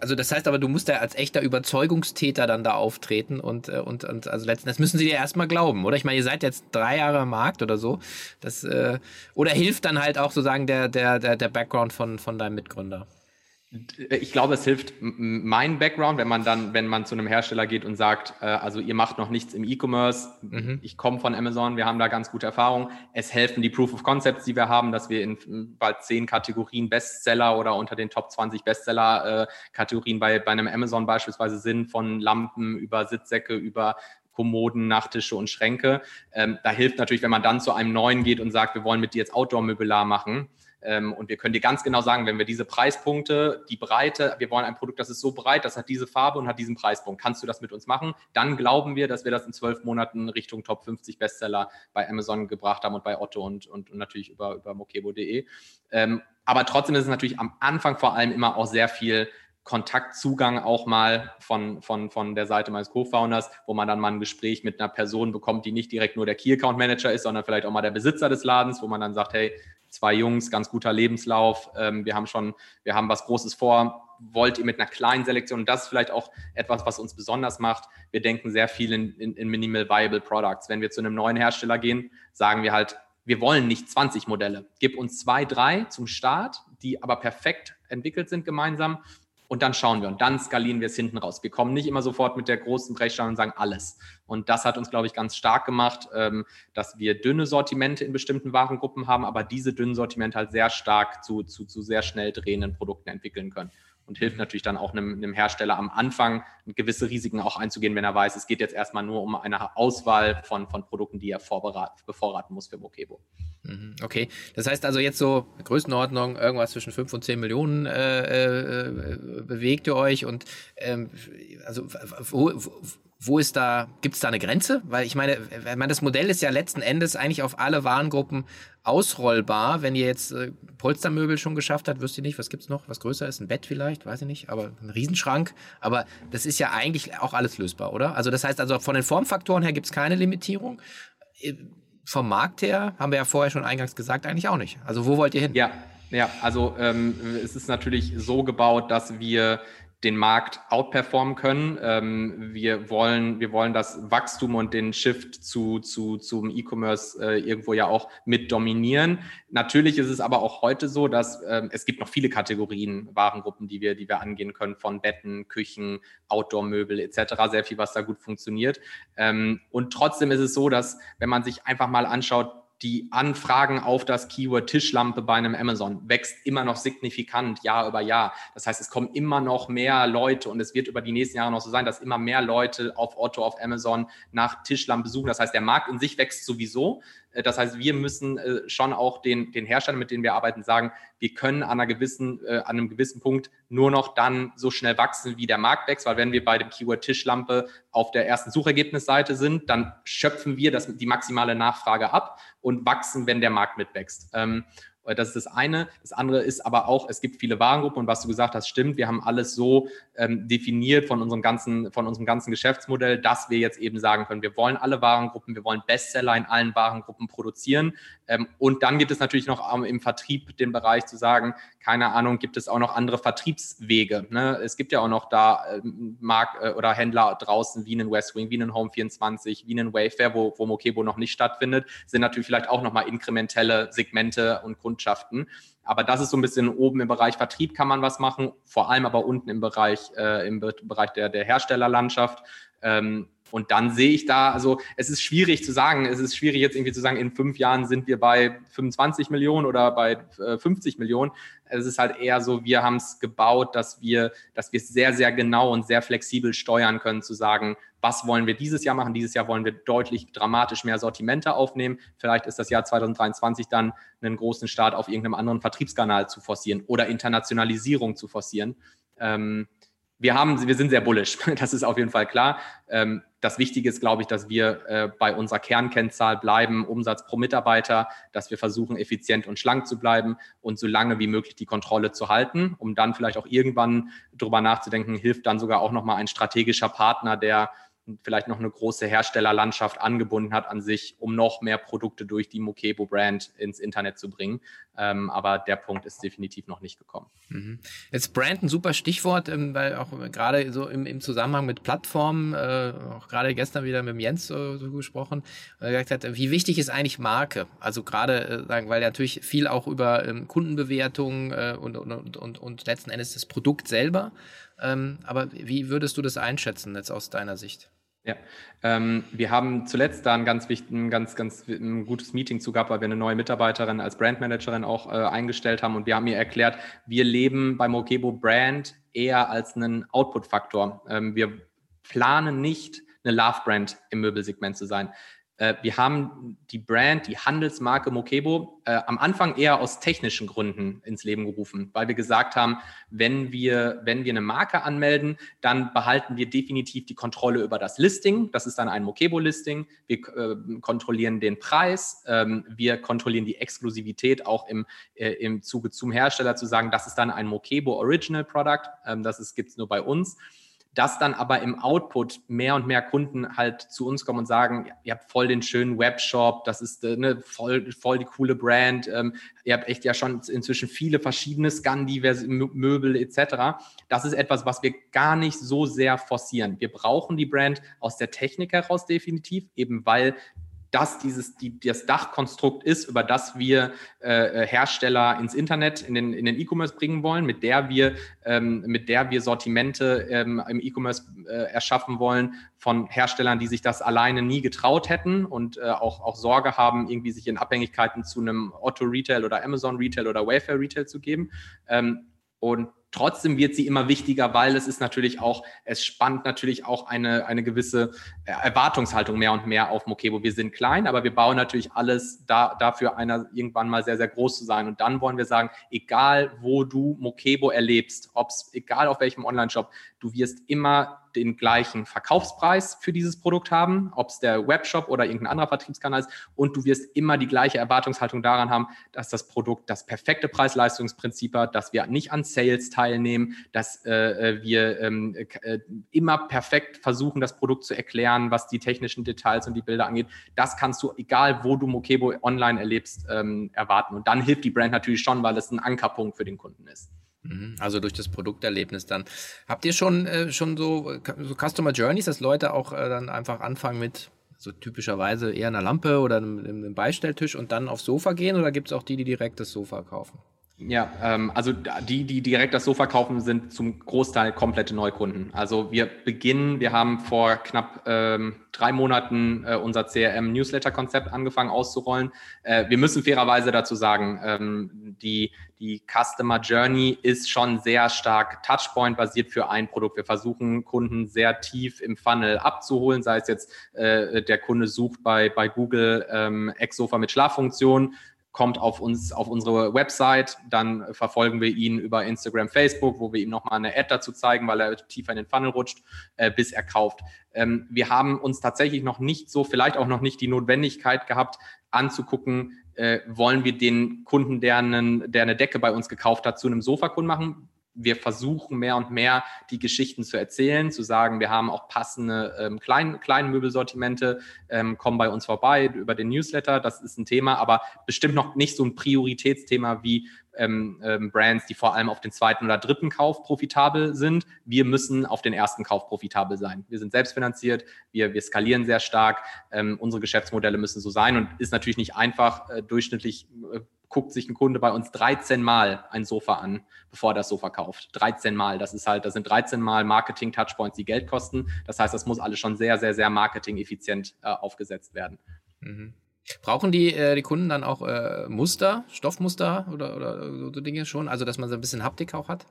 also das heißt aber, du musst ja als echter Überzeugungstäter dann da auftreten und äh, und, und also letzten das müssen sie dir erstmal glauben, oder? Ich meine, ihr seid jetzt drei Jahre am Markt oder so. Das äh, oder hilft dann halt auch sozusagen der der der der Background von von deinem Mitgründer. Ich glaube, es hilft mein Background, wenn man dann, wenn man zu einem Hersteller geht und sagt, äh, also ihr macht noch nichts im E-Commerce, mhm. ich komme von Amazon, wir haben da ganz gute Erfahrungen. Es helfen die Proof of Concepts, die wir haben, dass wir in bald zehn Kategorien Bestseller oder unter den Top 20 Bestseller-Kategorien äh, bei, bei einem Amazon beispielsweise sind, von Lampen über Sitzsäcke, über Kommoden, Nachttische und Schränke. Ähm, da hilft natürlich, wenn man dann zu einem neuen geht und sagt, wir wollen mit dir jetzt Outdoor-Möbelar machen und wir können dir ganz genau sagen, wenn wir diese Preispunkte, die Breite, wir wollen ein Produkt, das ist so breit, das hat diese Farbe und hat diesen Preispunkt. Kannst du das mit uns machen? Dann glauben wir, dass wir das in zwölf Monaten Richtung Top 50 Bestseller bei Amazon gebracht haben und bei Otto und, und, und natürlich über, über mokebo.de. Ähm, aber trotzdem ist es natürlich am Anfang vor allem immer auch sehr viel Kontaktzugang auch mal von, von, von der Seite meines Co-Founders, wo man dann mal ein Gespräch mit einer Person bekommt, die nicht direkt nur der Key Account Manager ist, sondern vielleicht auch mal der Besitzer des Ladens, wo man dann sagt, hey, zwei Jungs, ganz guter Lebenslauf. Ähm, wir haben schon, wir haben was Großes vor. Wollt ihr mit einer kleinen Selektion, und das ist vielleicht auch etwas, was uns besonders macht, wir denken sehr viel in, in, in Minimal Viable Products. Wenn wir zu einem neuen Hersteller gehen, sagen wir halt, wir wollen nicht 20 Modelle. Gib uns zwei, drei zum Start, die aber perfekt entwickelt sind gemeinsam und dann schauen wir und dann skalieren wir es hinten raus. Wir kommen nicht immer sofort mit der großen Brechstange und sagen alles. Und das hat uns, glaube ich, ganz stark gemacht, ähm, dass wir dünne Sortimente in bestimmten Warengruppen haben, aber diese dünnen Sortimente halt sehr stark zu, zu, zu sehr schnell drehenden Produkten entwickeln können und hilft natürlich dann auch einem, einem, Hersteller am Anfang gewisse Risiken auch einzugehen, wenn er weiß, es geht jetzt erstmal nur um eine Auswahl von, von Produkten, die er bevorraten muss für Mokebo. Mhm, okay, das heißt also jetzt so Größenordnung, irgendwas zwischen 5 und 10 Millionen äh, äh, bewegt ihr euch und ähm, also wo, wo ist da, gibt es da eine Grenze? Weil ich meine, ich meine, das Modell ist ja letzten Endes eigentlich auf alle Warengruppen ausrollbar. Wenn ihr jetzt äh, Polstermöbel schon geschafft habt, wüsst ihr nicht, was gibt's noch, was größer ist? Ein Bett vielleicht, weiß ich nicht, aber ein Riesenschrank. Aber das ist ja eigentlich auch alles lösbar, oder? Also das heißt also, von den Formfaktoren her gibt's keine Limitierung. Äh, vom Markt her, haben wir ja vorher schon eingangs gesagt, eigentlich auch nicht. Also wo wollt ihr hin? Ja, ja, also ähm, es ist natürlich so gebaut, dass wir den Markt outperformen können. Ähm, wir, wollen, wir wollen das Wachstum und den Shift zu, zu, zum E-Commerce äh, irgendwo ja auch mit dominieren. Natürlich ist es aber auch heute so, dass ähm, es gibt noch viele Kategorien, Warengruppen, die wir, die wir angehen können, von Betten, Küchen, Outdoor-Möbel etc. Sehr viel, was da gut funktioniert. Ähm, und trotzdem ist es so, dass wenn man sich einfach mal anschaut, die Anfragen auf das Keyword Tischlampe bei einem Amazon wächst immer noch signifikant Jahr über Jahr. Das heißt, es kommen immer noch mehr Leute und es wird über die nächsten Jahre noch so sein, dass immer mehr Leute auf Otto, auf Amazon nach Tischlampe suchen. Das heißt, der Markt in sich wächst sowieso. Äh, das heißt, wir müssen äh, schon auch den, den Herstellern, mit denen wir arbeiten, sagen, wir können an, einer gewissen, äh, an einem gewissen Punkt nur noch dann so schnell wachsen, wie der Markt wächst, weil wenn wir bei dem Keyword Tischlampe auf der ersten Suchergebnisseite sind, dann schöpfen wir das, die maximale Nachfrage ab und wachsen, wenn der Markt mitwächst. Äh, das ist das eine. Das andere ist aber auch, es gibt viele Warengruppen und was du gesagt hast, stimmt. Wir haben alles so ähm, definiert von unserem ganzen, von unserem ganzen Geschäftsmodell, dass wir jetzt eben sagen können, wir wollen alle Warengruppen, wir wollen Bestseller in allen Warengruppen produzieren. Ähm, und dann gibt es natürlich noch im Vertrieb den Bereich zu sagen, keine Ahnung, gibt es auch noch andere Vertriebswege. Ne? Es gibt ja auch noch da äh, Mark äh, oder Händler draußen wie einen Westwing, wie einen Home24, wie einen Wayfair, wo, wo Mokebo noch nicht stattfindet, sind natürlich vielleicht auch nochmal inkrementelle Segmente und Kundschaften. Aber das ist so ein bisschen oben im Bereich Vertrieb kann man was machen, vor allem aber unten im Bereich, äh, im Bereich der, der Herstellerlandschaft. Ähm, und dann sehe ich da, also es ist schwierig zu sagen, es ist schwierig jetzt irgendwie zu sagen, in fünf Jahren sind wir bei 25 Millionen oder bei äh, 50 Millionen. Es ist halt eher so, wir haben es gebaut, dass wir, dass wir es sehr, sehr genau und sehr flexibel steuern können, zu sagen, was wollen wir dieses Jahr machen? Dieses Jahr wollen wir deutlich dramatisch mehr Sortimente aufnehmen. Vielleicht ist das Jahr 2023 dann einen großen Start auf irgendeinem anderen Vertriebskanal zu forcieren oder Internationalisierung zu forcieren. Ähm, wir haben, wir sind sehr bullish. <laughs> Das ist auf jeden Fall klar. Ähm, das Wichtige ist, glaube ich, dass wir äh, bei unserer Kernkennzahl bleiben, Umsatz pro Mitarbeiter, dass wir versuchen, effizient und schlank zu bleiben und so lange wie möglich die Kontrolle zu halten, um dann vielleicht auch irgendwann darüber nachzudenken, hilft dann sogar auch nochmal ein strategischer Partner, der vielleicht noch eine große Herstellerlandschaft angebunden hat an sich, um noch mehr Produkte durch die Mokebo-Brand ins Internet zu bringen. Ähm, aber der Punkt ist definitiv noch nicht gekommen. Mhm. Jetzt Brand ein super Stichwort, ähm, weil auch gerade so im, im, Zusammenhang mit Plattformen, äh, auch gerade gestern wieder mit Jens so, so gesprochen, er gesagt hat, wie wichtig ist eigentlich Marke? Also gerade äh, weil natürlich viel auch über ähm, Kundenbewertung äh, und, und, und, und letzten Endes das Produkt selber. Ähm, aber wie würdest du das einschätzen jetzt aus deiner Sicht? Ja, ähm, wir haben zuletzt da ein ganz wichtigen, ganz, ganz ein gutes Meeting zu gehabt, weil wir eine neue Mitarbeiterin als Brandmanagerin auch äh, eingestellt haben und wir haben ihr erklärt, wir leben bei Mokebo Brand eher als einen Output-Faktor. Ähm, wir planen nicht, eine Love-Brand im Möbelsegment zu sein. Äh, wir haben die Brand, die Handelsmarke Mokebo äh, am Anfang eher aus technischen Gründen ins Leben gerufen, weil wir gesagt haben, wenn wir, wenn wir eine Marke anmelden, dann behalten wir definitiv die Kontrolle über das Listing. Das ist dann ein Mokebo-Listing. Wir äh, kontrollieren den Preis. Ähm, wir kontrollieren die Exklusivität auch im, äh, im Zuge zum Hersteller zu sagen, das ist dann ein Mokebo Original Product. Ähm, das gibt es nur bei uns dass dann aber im Output mehr und mehr Kunden halt zu uns kommen und sagen, ihr habt voll den schönen Webshop, das ist äh, ne, voll, voll die coole Brand, ähm, ihr habt echt ja schon inzwischen viele verschiedene Scandi-Möbel etc. Das ist etwas, was wir gar nicht so sehr forcieren. Wir brauchen die Brand aus der Technik heraus definitiv, eben weil das dieses die, das Dachkonstrukt ist, über das wir äh, äh, Hersteller ins Internet, in den in den E-Commerce bringen wollen, mit der wir ähm, mit der wir Sortimente ähm, im E-Commerce äh, erschaffen wollen von Herstellern, die sich das alleine nie getraut hätten und äh, auch auch Sorge haben, irgendwie sich in Abhängigkeiten zu einem Otto Retail oder Amazon Retail oder Wayfair Retail zu geben. Ähm, und Trotzdem wird sie immer wichtiger, weil es ist natürlich auch, es spannt natürlich auch eine, eine gewisse äh, Erwartungshaltung mehr und mehr auf Mokebo. Wir sind klein, aber wir bauen natürlich alles da, dafür, einer irgendwann mal sehr, sehr groß zu sein. Und dann wollen wir sagen, egal wo du Mokebo erlebst, ob es, egal auf welchem Online-Shop, du wirst immer den gleichen Verkaufspreis für dieses Produkt haben, ob es der Webshop oder irgendein anderer Vertriebskanal ist. Und du wirst immer die gleiche Erwartungshaltung daran haben, dass das Produkt das perfekte Preis-Leistungsprinzip hat, dass wir nicht an Sales teilnehmen, dass äh, äh wir ähm, äh, immer perfekt versuchen, das Produkt zu erklären, was die technischen Details und die Bilder angeht. Das kannst du, egal wo du Mokebo online erlebst, ähm, erwarten. Und dann hilft die Brand natürlich schon, weil es ein Ankerpunkt für den Kunden ist. Mhm. Also durch das Produkterlebnis dann. Habt ihr schon, äh, schon so, so Customer Journeys, dass Leute auch äh, dann einfach anfangen mit so typischerweise eher einer Lampe oder einem, einem Beistelltisch und dann aufs Sofa gehen oder gibt es auch die, die direkt das Sofa kaufen? Ja, ähm, also die, die direkt das Sofa kaufen, sind zum Großteil komplette Neukunden. Also wir beginnen, wir haben vor knapp ähm, drei Monaten äh, unser CRM-Newsletter-Konzept angefangen auszurollen. Äh, wir müssen fairerweise dazu sagen, ähm, die, die Customer Journey ist schon sehr stark Touchpoint-basiert für ein Produkt. Wir versuchen, Kunden sehr tief im Funnel abzuholen, sei es jetzt äh, der Kunde sucht bei, bei Google ähm, Ex-Sofa mit Schlaffunktion kommt auf uns, auf unsere Website, dann verfolgen wir ihn über Instagram, Facebook, wo wir ihm nochmal eine Ad dazu zeigen, weil er tiefer in den Funnel rutscht, äh, bis er kauft. Ähm, wir haben uns tatsächlich noch nicht so, vielleicht auch noch nicht die Notwendigkeit gehabt, anzugucken, äh, wollen wir den Kunden, der, einen, der eine Decke bei uns gekauft hat, zu einem Sofakunden machen? Wir versuchen mehr und mehr die Geschichten zu erzählen, zu sagen, wir haben auch passende ähm, kleinen, kleinen Möbelsortimente, ähm, kommen bei uns vorbei über den Newsletter, das ist ein Thema, aber bestimmt noch nicht so ein Prioritätsthema wie ähm, ähm, Brands, die vor allem auf den zweiten oder dritten Kauf profitabel sind. Wir müssen auf den ersten Kauf profitabel sein. Wir sind selbstfinanziert, wir, wir skalieren sehr stark, ähm, unsere Geschäftsmodelle müssen so sein und ist natürlich nicht einfach, äh, durchschnittlich äh, guckt sich ein Kunde bei uns 13 Mal ein Sofa an, bevor er das Sofa kauft. 13 Mal. Das ist halt, das sind 13 Mal Marketing-Touchpoints, die Geld kosten. Das heißt, das muss alles schon sehr, sehr, sehr marketing-effizient äh, aufgesetzt werden. Mhm. Brauchen die, äh, die Kunden dann auch äh, Muster, Stoffmuster oder, oder so Dinge schon? Also, dass man so ein bisschen Haptik auch hat?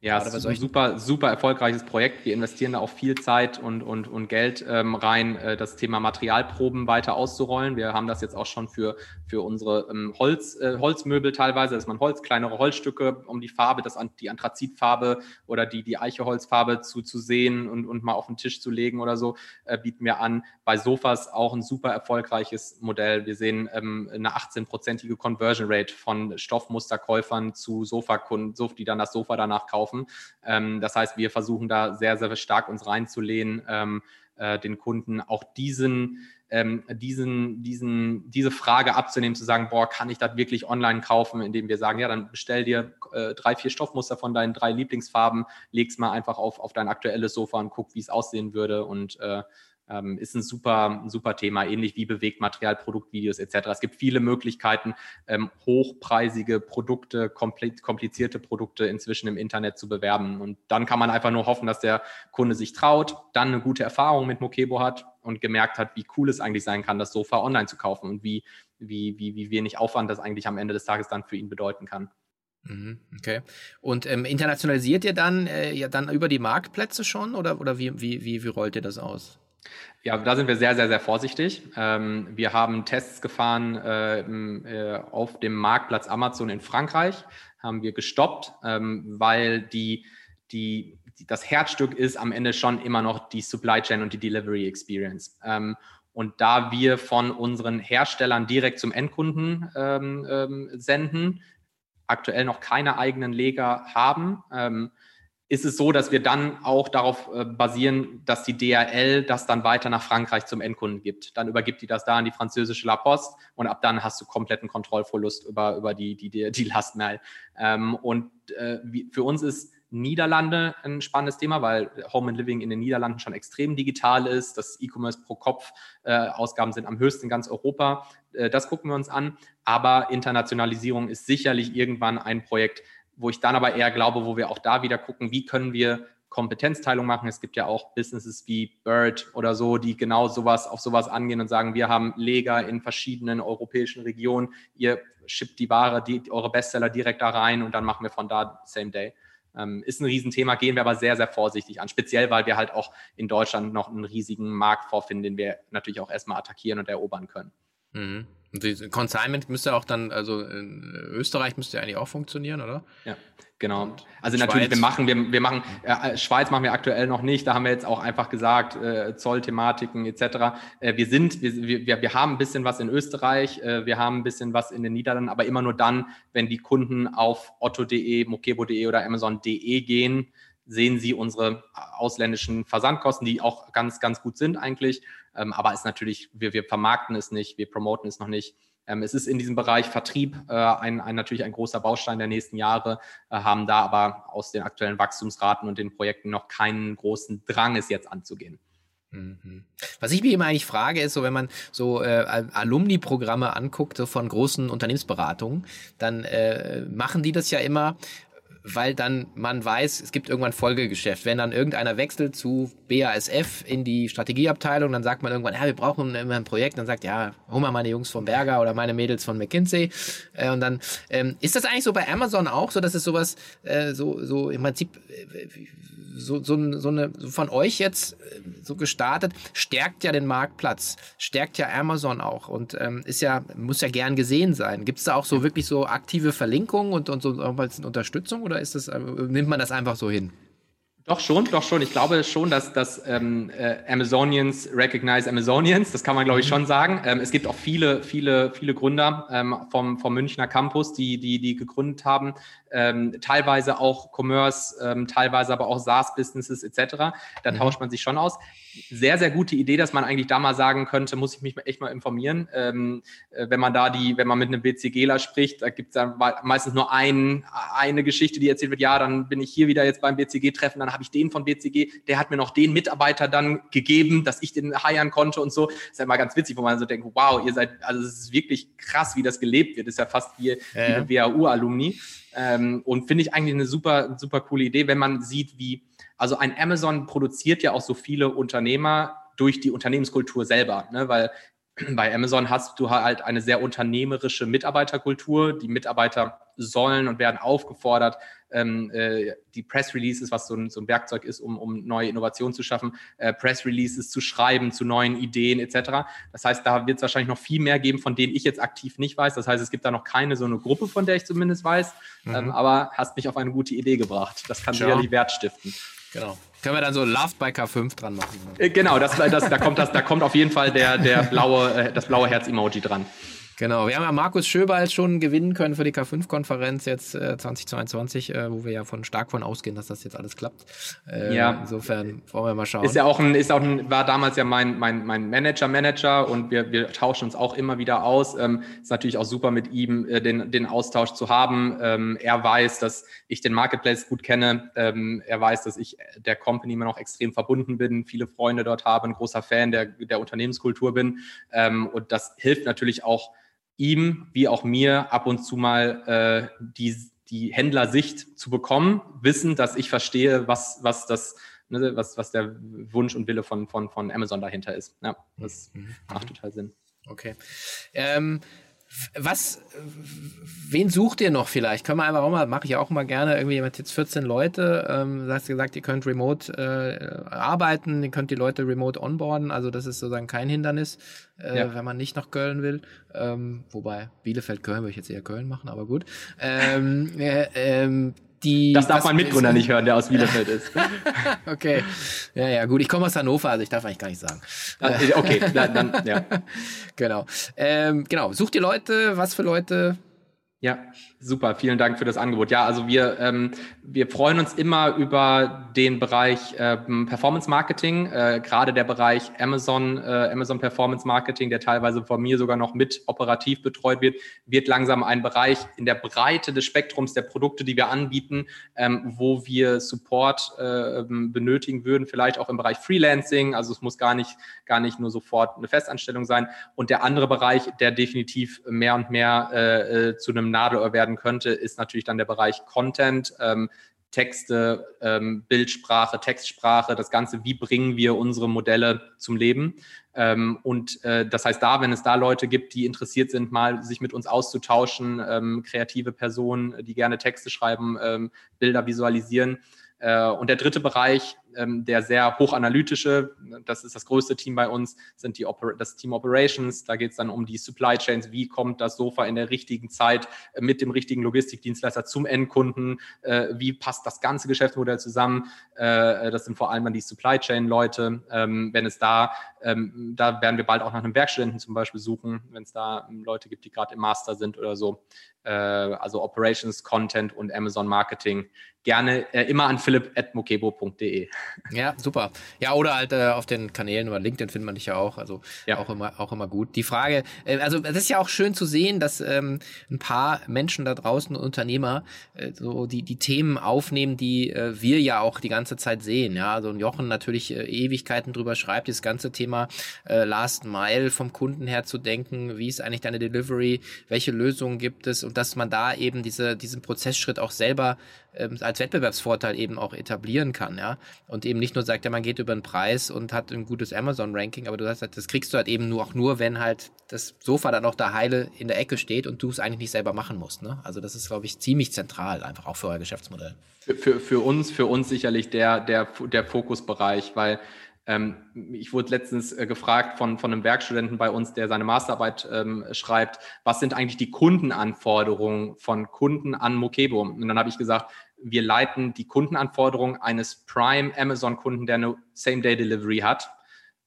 Ja, es ist ein super, super erfolgreiches Projekt. Wir investieren da auch viel Zeit und, und, und Geld ähm, rein, äh, das Thema Materialproben weiter auszurollen. Wir haben das jetzt auch schon für, für unsere ähm, Holz, äh, Holzmöbel teilweise, dass man Holz, kleinere Holzstücke, um die Farbe, das, die Anthrazitfarbe oder die, die Eicheholzfarbe zu, zu sehen und, und mal auf den Tisch zu legen oder so, äh, bieten wir an. Bei Sofas auch ein super erfolgreiches Modell. Wir sehen ähm, eine 18-prozentige Conversion Rate von Stoffmusterkäufern zu Sofakunden, die dann das Sofa danach kaufen kaufen. Ähm, das heißt, wir versuchen da sehr, sehr stark uns reinzulehnen, ähm, äh, den Kunden auch diesen, ähm, diesen, diesen, diese Frage abzunehmen, zu sagen, boah, kann ich das wirklich online kaufen, indem wir sagen, ja, dann bestell dir äh, drei, vier Stoffmuster von deinen drei Lieblingsfarben, leg's mal einfach auf, auf dein aktuelles Sofa und guck, wie es aussehen würde und äh, ähm, ist ein super, super Thema, ähnlich wie Bewegtmaterial, Produktvideos etc. Es gibt viele Möglichkeiten, ähm, hochpreisige Produkte, komplizierte Produkte inzwischen im Internet zu bewerben. Und dann kann man einfach nur hoffen, dass der Kunde sich traut, dann eine gute Erfahrung mit Mokebo hat und gemerkt hat, wie cool es eigentlich sein kann, das Sofa online zu kaufen und wie, wie, wie, wie wenig Aufwand das eigentlich am Ende des Tages dann für ihn bedeuten kann. Mhm, okay. Und ähm, internationalisiert ihr dann äh, ja dann über die Marktplätze schon oder, oder wie, wie, wie, wie rollt ihr das aus? Ja, da sind wir sehr, sehr, sehr vorsichtig. Ähm, wir haben Tests gefahren äh, äh, auf dem Marktplatz Amazon in Frankreich, haben wir gestoppt, ähm, weil die, die, das Herzstück ist am Ende schon immer noch die Supply Chain und die Delivery Experience. Ähm, und da wir von unseren Herstellern direkt zum Endkunden senden, aktuell noch keine eigenen Leger haben, ist es so, dass wir dann auch darauf äh, basieren, dass die DRL das dann weiter nach Frankreich zum Endkunden gibt. Dann übergibt die das da an die französische La Poste und ab dann hast du kompletten Kontrollverlust über, über die, die, die, die Lastmail. Ähm, und äh, wie, für uns ist Niederlande ein spannendes Thema, weil Home and Living in den Niederlanden schon extrem digital ist. Das E-Commerce pro Kopf äh, Ausgaben sind am höchsten in ganz Europa. Äh, das gucken wir uns an. Aber Internationalisierung ist sicherlich irgendwann ein Projekt, wo ich dann aber eher glaube, wo wir auch da wieder gucken, wie können wir Kompetenzteilung machen. Es gibt ja auch Businesses wie Bird oder so, die genau sowas auf sowas angehen und sagen, wir haben Leger in verschiedenen europäischen Regionen, ihr schippt die Ware, die, eure Bestseller direkt da rein und dann machen wir von da Same Day. Ähm, ist ein Riesenthema, gehen wir aber sehr, sehr vorsichtig an. Speziell, weil wir halt auch in Deutschland noch einen riesigen Markt vorfinden, den wir natürlich auch erstmal attackieren und erobern können. Mhm. Und die Consignment müsste auch dann, also in Österreich müsste ja eigentlich auch funktionieren, oder? Ja, genau. Also Schweiz. natürlich, wir machen, wir, wir machen, äh, Schweiz machen wir aktuell noch nicht, da haben wir jetzt auch einfach gesagt, äh, Zollthematiken etc. Äh, wir sind, wir, wir, wir haben ein bisschen was in Österreich, äh, wir haben ein bisschen was in den Niederlanden, aber immer nur dann, wenn die Kunden auf otto.de, mokebo.de oder amazon.de gehen, sehen sie unsere ausländischen Versandkosten, die auch ganz, ganz gut sind eigentlich. Ähm, aber ist natürlich, wir, wir vermarkten es nicht, wir promoten es noch nicht. Ähm, es ist in diesem Bereich Vertrieb äh, ein, ein, natürlich ein großer Baustein der nächsten Jahre, äh, haben da aber aus den aktuellen Wachstumsraten und den Projekten noch keinen großen Drang, es jetzt anzugehen. Mhm. Was ich mir immer eigentlich frage, ist so, wenn man so äh, Alumni-Programme anguckt, so von großen Unternehmensberatungen, dann äh, machen die das ja immer weil dann man weiß, es gibt irgendwann Folgegeschäft. Wenn dann irgendeiner wechselt zu BASF in die Strategieabteilung, dann sagt man irgendwann, ja, wir brauchen immer ein Projekt. Dann sagt, ja, hol mal meine Jungs vom Berger oder meine Mädels von McKinsey. Äh, und dann ähm, ist das eigentlich so bei Amazon auch so, dass es sowas äh, so so im Prinzip äh, so, so, so eine so von euch jetzt äh, so gestartet, stärkt ja den Marktplatz, stärkt ja Amazon auch und ähm, ist ja, muss ja gern gesehen sein. Gibt es da auch so wirklich so aktive Verlinkungen und, und so Unterstützung oder ist das, äh, nimmt man das einfach so hin? Doch schon, doch schon. Ich glaube schon, dass, dass ähm, äh, Amazonians recognize Amazonians. Das kann man, glaube ich, mhm. schon sagen. Ähm, es gibt auch viele, viele, viele Gründer ähm, vom, vom Münchner Campus, die, die, die gegründet haben. Ähm, teilweise auch Commerce, ähm, teilweise aber auch SaaS-Businesses etc. Da mhm. tauscht man sich schon aus. Sehr, sehr gute Idee, dass man eigentlich da mal sagen könnte, muss ich mich echt mal informieren. Ähm, äh, wenn man da die, wenn man mit einem BCGler spricht, da gibt es dann meistens nur ein, eine Geschichte, die erzählt wird, ja, dann bin ich hier wieder jetzt beim BCG-Treffen, dann habe ich den von BCG, der hat mir noch den Mitarbeiter dann gegeben, dass ich den heiern konnte und so. Das ist ja immer ganz witzig, wo man so denkt, wow, ihr seid, also es ist wirklich krass, wie das gelebt wird. Das ist ja fast wie, ja, wie eine WHU-Alumni. Ähm, und finde ich eigentlich eine super, super coole Idee, wenn man sieht, wie, also ein Amazon produziert ja auch so viele Unternehmer durch die Unternehmenskultur selber, ne? weil <clears throat> bei Amazon hast du halt eine sehr unternehmerische Mitarbeiterkultur. Die Mitarbeiter sollen und werden aufgefordert, ähm, äh, die Press Releases, was so ein, so ein Werkzeug ist, um, um neue Innovationen zu schaffen, äh, Press Releases zu schreiben zu neuen Ideen etc. Das heißt, da wird es wahrscheinlich noch viel mehr geben, von denen ich jetzt aktiv nicht weiß. Das heißt, es gibt da noch keine so eine Gruppe, von der ich zumindest weiß. Mhm. Ähm, aber hast mich auf eine gute Idee gebracht. Das kann ja. sicherlich Wert stiften. Genau. Können wir dann so Loved by K5 dran machen? Äh, genau, das, das, da, kommt das, da kommt auf jeden Fall der, der blaue, äh, das blaue Herz-Emoji dran. Genau, wir haben ja Markus Schöbal schon gewinnen können für die K5-Konferenz jetzt äh, 2022, äh, wo wir ja von stark von ausgehen, dass das jetzt alles klappt. Äh, ja. Insofern wollen wir mal schauen. Ist ja auch ein, ist auch ein, war damals ja mein, mein, mein Manager, Manager und wir, wir tauschen uns auch immer wieder aus. Ähm, ist natürlich auch super mit ihm äh, den, den Austausch zu haben. Ähm, er weiß, dass ich den Marketplace gut kenne. Ähm, er weiß, dass ich der Company immer noch extrem verbunden bin, viele Freunde dort habe, ein großer Fan der, der Unternehmenskultur bin. Ähm, und das hilft natürlich auch, ihm wie auch mir ab und zu mal äh, die, die Händlersicht zu bekommen, wissen, dass ich verstehe, was, was das ne, was, was der Wunsch und Wille von, von, von Amazon dahinter ist. Ja, das mhm. macht total Sinn. Okay. Ähm, was, wen sucht ihr noch vielleicht? Können wir einfach auch mal, mache ich auch mal gerne, irgendwie mit jetzt 14 Leute, ähm, du hast gesagt, ihr könnt remote äh, arbeiten, ihr könnt die Leute remote onboarden, also das ist sozusagen kein Hindernis, äh, ja. wenn man nicht nach Köln will. Ähm, wobei, Bielefeld, Köln würde ich jetzt eher Köln machen, aber gut. Ähm, <laughs> äh, ähm, die. Das darf mein Mitgründer nicht hören, der aus Bielefeld ist. <laughs> okay. Ja, ja, gut. Ich komme aus Hannover, also ich darf eigentlich gar nicht sagen. Ah, okay, dann, dann ja. <laughs> Genau. Ähm, genau. Sucht ihr Leute? Was für Leute? Ja, super. Vielen Dank für das Angebot. Ja, also wir, ähm, wir freuen uns immer über den Bereich ähm, Performance Marketing, äh, gerade der Bereich Amazon, äh, Amazon Performance Marketing, der teilweise von mir sogar noch mit operativ betreut wird, wird langsam ein Bereich in der Breite des Spektrums der Produkte, die wir anbieten, ähm, wo wir Support äh, benötigen würden, vielleicht auch im Bereich Freelancing. Also es muss gar nicht, gar nicht nur sofort eine Festanstellung sein. Und der andere Bereich, der definitiv mehr und mehr äh, äh zu einem Nadelöhr werden könnte, ist natürlich dann der Bereich Content. Ähm, Texte, ähm, Bildsprache, Textsprache, das Ganze, wie bringen wir unsere Modelle zum Leben? Ähm, und äh, das heißt, da, wenn es da Leute gibt, die interessiert sind, mal sich mit uns auszutauschen, ähm, kreative Personen, die gerne Texte schreiben, ähm, Bilder visualisieren. Äh, und der dritte Bereich, ähm, der sehr hochanalytische, das ist das größte Team bei uns, sind die Oper das Team Operations. Da geht es dann um die Supply Chains. Wie kommt das Sofa in der richtigen Zeit äh, mit dem richtigen Logistikdienstleister zum Endkunden? Äh, wie passt das ganze Geschäftsmodell zusammen? Äh, das sind vor allem dann die Supply Chain Leute. Ähm, wenn es da, ähm, da werden wir bald auch nach einem Werkstudenten zum Beispiel suchen, wenn es da ähm, Leute gibt, die gerade im Master sind oder so. Äh, also Operations, Content und Amazon Marketing. Gerne äh, immer an philipp.mokebo.de. Ja, super. Ja, oder halt äh, auf den Kanälen oder LinkedIn findet man dich ja auch. Also Ja. auch immer, auch immer gut. Die Frage, äh, also es ist ja auch schön zu sehen, dass ähm, ein paar Menschen da draußen, Unternehmer, äh, so die, die Themen aufnehmen, die äh, wir ja auch die ganze Zeit sehen. Ja, also ein Jochen natürlich äh, Ewigkeiten drüber schreibt, das ganze Thema äh, Last Mile vom Kunden her zu denken, wie ist eigentlich deine Delivery, welche Lösungen gibt es und dass man da eben diese, diesen Prozessschritt auch selber ähm, als Wettbewerbsvorteil eben auch etablieren kann, ja. Und eben nicht nur sagt, ja, man geht über den Preis und hat ein gutes Amazon-Ranking, aber du hast halt, das kriegst du halt eben nur auch nur, wenn halt das Sofa dann auch da heile in der Ecke steht und du es eigentlich nicht selber machen musst. Ne? Also das ist, glaube ich, ziemlich zentral, einfach auch für euer Geschäftsmodell. Für, für, für uns, für uns sicherlich der, der, der Fokusbereich, weil ähm, ich wurde letztens äh, gefragt von, von einem Werkstudenten bei uns, der seine Masterarbeit ähm, schreibt, was sind eigentlich die Kundenanforderungen von Kunden an Mokebo? Und dann habe ich gesagt, wir leiten die Kundenanforderungen eines Prime Amazon-Kunden, der eine Same-Day-Delivery hat,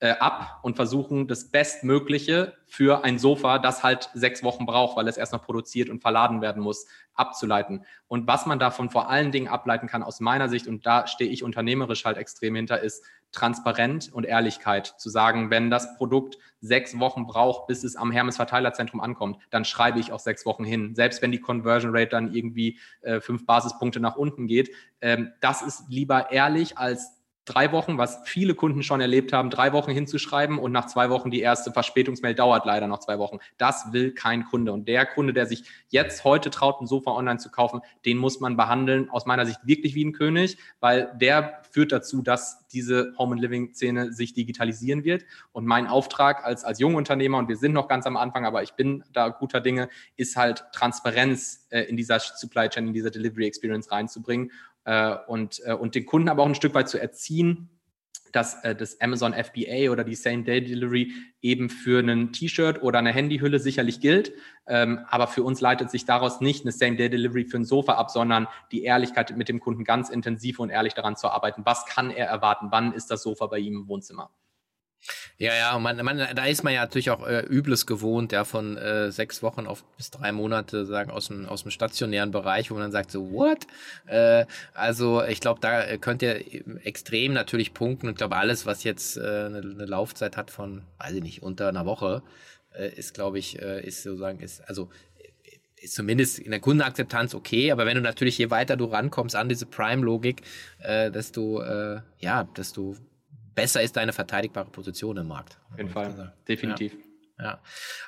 äh, ab und versuchen das Bestmögliche für ein Sofa, das halt sechs Wochen braucht, weil es erst noch produziert und verladen werden muss, abzuleiten. Und was man davon vor allen Dingen ableiten kann, aus meiner Sicht, und da stehe ich unternehmerisch halt extrem hinter, ist Transparenz und Ehrlichkeit. Zu sagen, wenn das Produkt sechs Wochen braucht, bis es am Hermes Verteilerzentrum ankommt, dann schreibe ich auch sechs Wochen hin. Selbst wenn die Conversion Rate dann irgendwie äh, fünf Basispunkte nach unten geht. Ähm, das ist lieber ehrlich als drei Wochen, was viele Kunden schon erlebt haben, drei Wochen hinzuschreiben und nach zwei Wochen die erste Verspätungsmail dauert leider noch zwei Wochen. Das will kein Kunde. Und der Kunde, der sich jetzt heute traut, ein Sofa online zu kaufen, den muss man behandeln, aus meiner Sicht wirklich wie ein König, weil der führt dazu, dass diese Home and Living Szene sich digitalisieren wird. Und mein Auftrag als, als Jungunternehmer, und wir sind noch ganz am Anfang, aber ich bin da guter Dinge, ist halt Transparenz äh, in dieser Supply Chain, in dieser Delivery Experience reinzubringen äh, und, äh, und den Kunden aber auch ein Stück weit zu erziehen, dass äh, das Amazon FBA oder die Same-Day-Delivery eben für ein T-Shirt oder eine Handyhülle sicherlich gilt. Ähm, aber für uns leitet sich daraus nicht eine Same-Day-Delivery für ein Sofa ab, sondern die Ehrlichkeit mit dem Kunden ganz intensiv und ehrlich daran zu arbeiten. Was kann er erwarten? Wann ist das Sofa bei ihm im Wohnzimmer? Ja, ja, man, man, da ist man ja natürlich auch äh, Übles gewohnt, ja, von äh, sechs Wochen auf bis drei Monate, sagen, aus dem, aus dem stationären Bereich, wo man dann sagt, so, what? Äh, also ich glaube, da könnt ihr extrem natürlich punkten. Und ich glaube, alles, was jetzt äh, eine, eine Laufzeit hat von, weiß ich nicht, unter einer Woche, äh, ist, glaube ich, äh, ist sozusagen, ist, also ist zumindest in der Kundenakzeptanz okay, aber wenn du natürlich je weiter du rankommst an diese Prime-Logik, äh, desto, äh, ja, desto besser ist deine verteidigbare Position im Markt. Auf jeden Fall, definitiv. Ja. ja.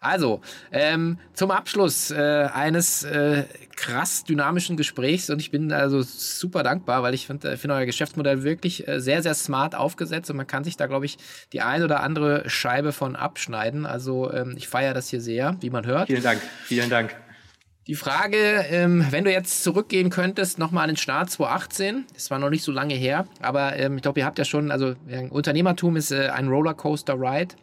Also, ähm, zum Abschluss äh, eines äh, krass dynamischen Gesprächs und ich bin also super dankbar, weil ich finde find euer Geschäftsmodell wirklich äh, sehr, sehr smart aufgesetzt und man kann sich da, glaube ich, die ein oder andere Scheibe von abschneiden. Also, ähm, ich feiere das hier sehr, wie man hört. Vielen Dank, vielen Dank. Die Frage, ähm, wenn du jetzt zurückgehen könntest, nochmal an den Start 2018, das war noch nicht so lange her, aber ähm, ich glaube, ihr habt ja schon, also ja, Unternehmertum ist äh, ein Rollercoaster-Ride.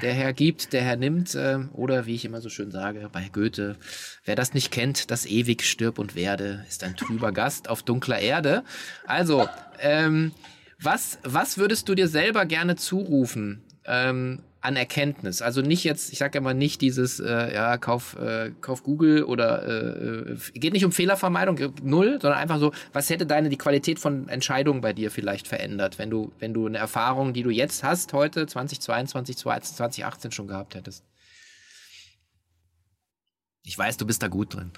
Der Herr gibt, der Herr nimmt, äh, oder wie ich immer so schön sage, bei Goethe, wer das nicht kennt, das ewig stirb und werde, ist ein trüber <laughs> Gast auf dunkler Erde. Also, ähm, was, was würdest du dir selber gerne zurufen? Ähm, an Erkenntnis. Also nicht jetzt, ich sage immer nicht dieses, äh, ja, kauf, äh, kauf Google oder äh, geht nicht um Fehlervermeidung, null, sondern einfach so, was hätte deine die Qualität von Entscheidungen bei dir vielleicht verändert, wenn du, wenn du eine Erfahrung, die du jetzt hast, heute 2022, 2018 schon gehabt hättest? Ich weiß, du bist da gut drin.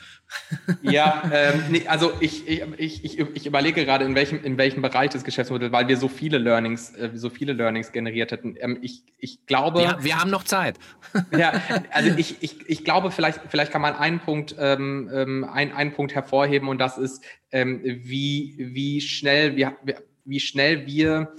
Ja, <laughs> ähm, nee, also ich, ich, ich, ich überlege gerade, in welchem, in welchem Bereich des Geschäftsmodells, weil wir so viele Learnings, äh, so viele Learnings generiert hätten. Ähm, ich, ich glaube. Ja, wir haben noch Zeit. <laughs> ja, also <laughs> ich, ich, ich glaube, vielleicht, vielleicht kann man einen Punkt, ähm, ähm ein, einen Punkt hervorheben und das ist, ähm, wie, wie schnell wir, wie schnell wir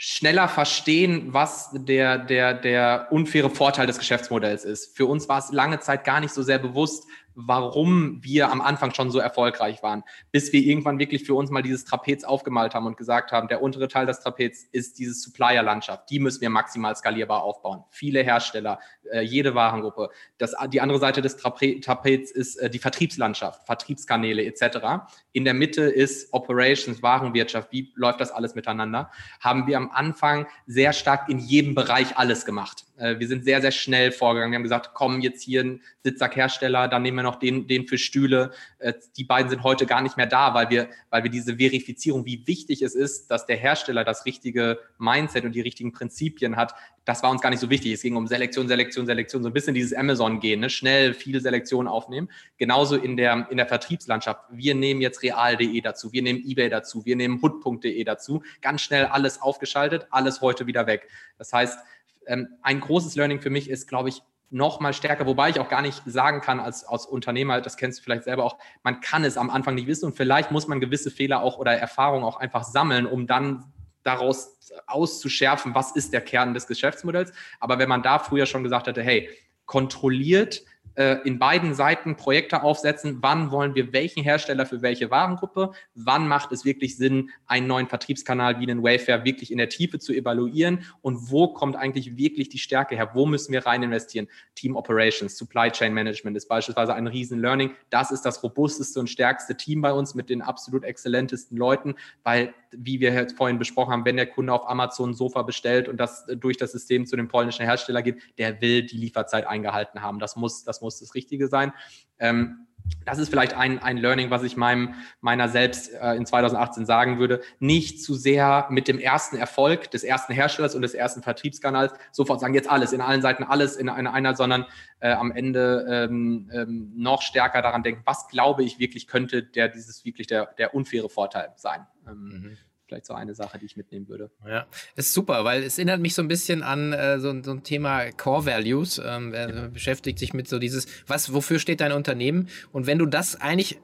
schneller verstehen, was der, der, der unfaire Vorteil des Geschäftsmodells ist. Für uns war es lange Zeit gar nicht so sehr bewusst, warum wir am Anfang schon so erfolgreich waren, bis wir irgendwann wirklich für uns mal dieses Trapez aufgemalt haben und gesagt haben, der untere Teil des Trapez ist diese Supplier-Landschaft, die müssen wir maximal skalierbar aufbauen. Viele Hersteller, äh, jede Warengruppe. Das, die andere Seite des Trapez ist äh, die Vertriebslandschaft, Vertriebskanäle etc. In der Mitte ist Operations, Warenwirtschaft, wie läuft das alles miteinander? Haben wir am Anfang sehr stark in jedem Bereich alles gemacht. Äh, wir sind sehr, sehr schnell vorgegangen. Wir haben gesagt, komm, jetzt hier ein Sitzsackhersteller, dann nehmen wir noch noch den, den für Stühle. Äh, die beiden sind heute gar nicht mehr da, weil wir, weil wir diese Verifizierung, wie wichtig es ist, dass der Hersteller das richtige Mindset und die richtigen Prinzipien hat, das war uns gar nicht so wichtig. Es ging um Selektion, Selektion, Selektion, so ein bisschen dieses Amazon-Gehen, ne? schnell viele Selektionen aufnehmen. Genauso in der, in der Vertriebslandschaft. Wir nehmen jetzt real.de dazu, wir nehmen eBay dazu, wir nehmen hood.de dazu. Ganz schnell alles aufgeschaltet, alles heute wieder weg. Das heißt, ähm, ein großes Learning für mich ist, glaube ich, noch mal stärker, wobei ich auch gar nicht sagen kann als, als Unternehmer, das kennst du vielleicht selber auch, man kann es am Anfang nicht wissen und vielleicht muss man gewisse Fehler auch oder Erfahrungen auch einfach sammeln, um dann daraus auszuschärfen, was ist der Kern des Geschäftsmodells. Aber wenn man da früher schon gesagt hätte, hey, kontrolliert äh, in beiden Seiten Projekte aufsetzen, wann wollen wir welchen Hersteller für welche Warengruppe, wann macht es wirklich Sinn, einen neuen Vertriebskanal wie einen Wayfair wirklich in der Tiefe zu evaluieren und wo kommt eigentlich wirklich die Stärke her, wo müssen wir rein investieren. Team Operations, Supply Chain Management ist beispielsweise ein riesen Learning. Das ist das robusteste und stärkste Team bei uns mit den absolut exzellentesten Leuten, weil, wie wir vorhin besprochen haben, wenn der Kunde auf Amazon ein Sofa bestellt und das durch das System zu dem polnischen Hersteller geht, der will die Lieferzeit eingehalten haben. Das muss, das muss muss das Richtige sein. Ähm, das ist vielleicht ein, ein Learning, was ich meinem, meiner selbst äh, in 2018 sagen würde. Nicht zu sehr mit dem ersten Erfolg des ersten Herstellers und des ersten Vertriebskanals sofort sagen, jetzt alles, in allen Seiten alles in einer, einer sondern äh, am Ende ähm, ähm, noch stärker daran denken, was glaube ich wirklich könnte der dieses wirklich der, der unfaire Vorteil sein. Ähm, mhm vielleicht so eine Sache, die ich mitnehmen würde. Ja, ist super, weil es erinnert mich so ein bisschen an äh, so, so, ein Thema Core Values. Ähm, ja. beschäftigt sich mit so dieses, was, wofür steht dein Unternehmen? Und wenn du das eigentlich,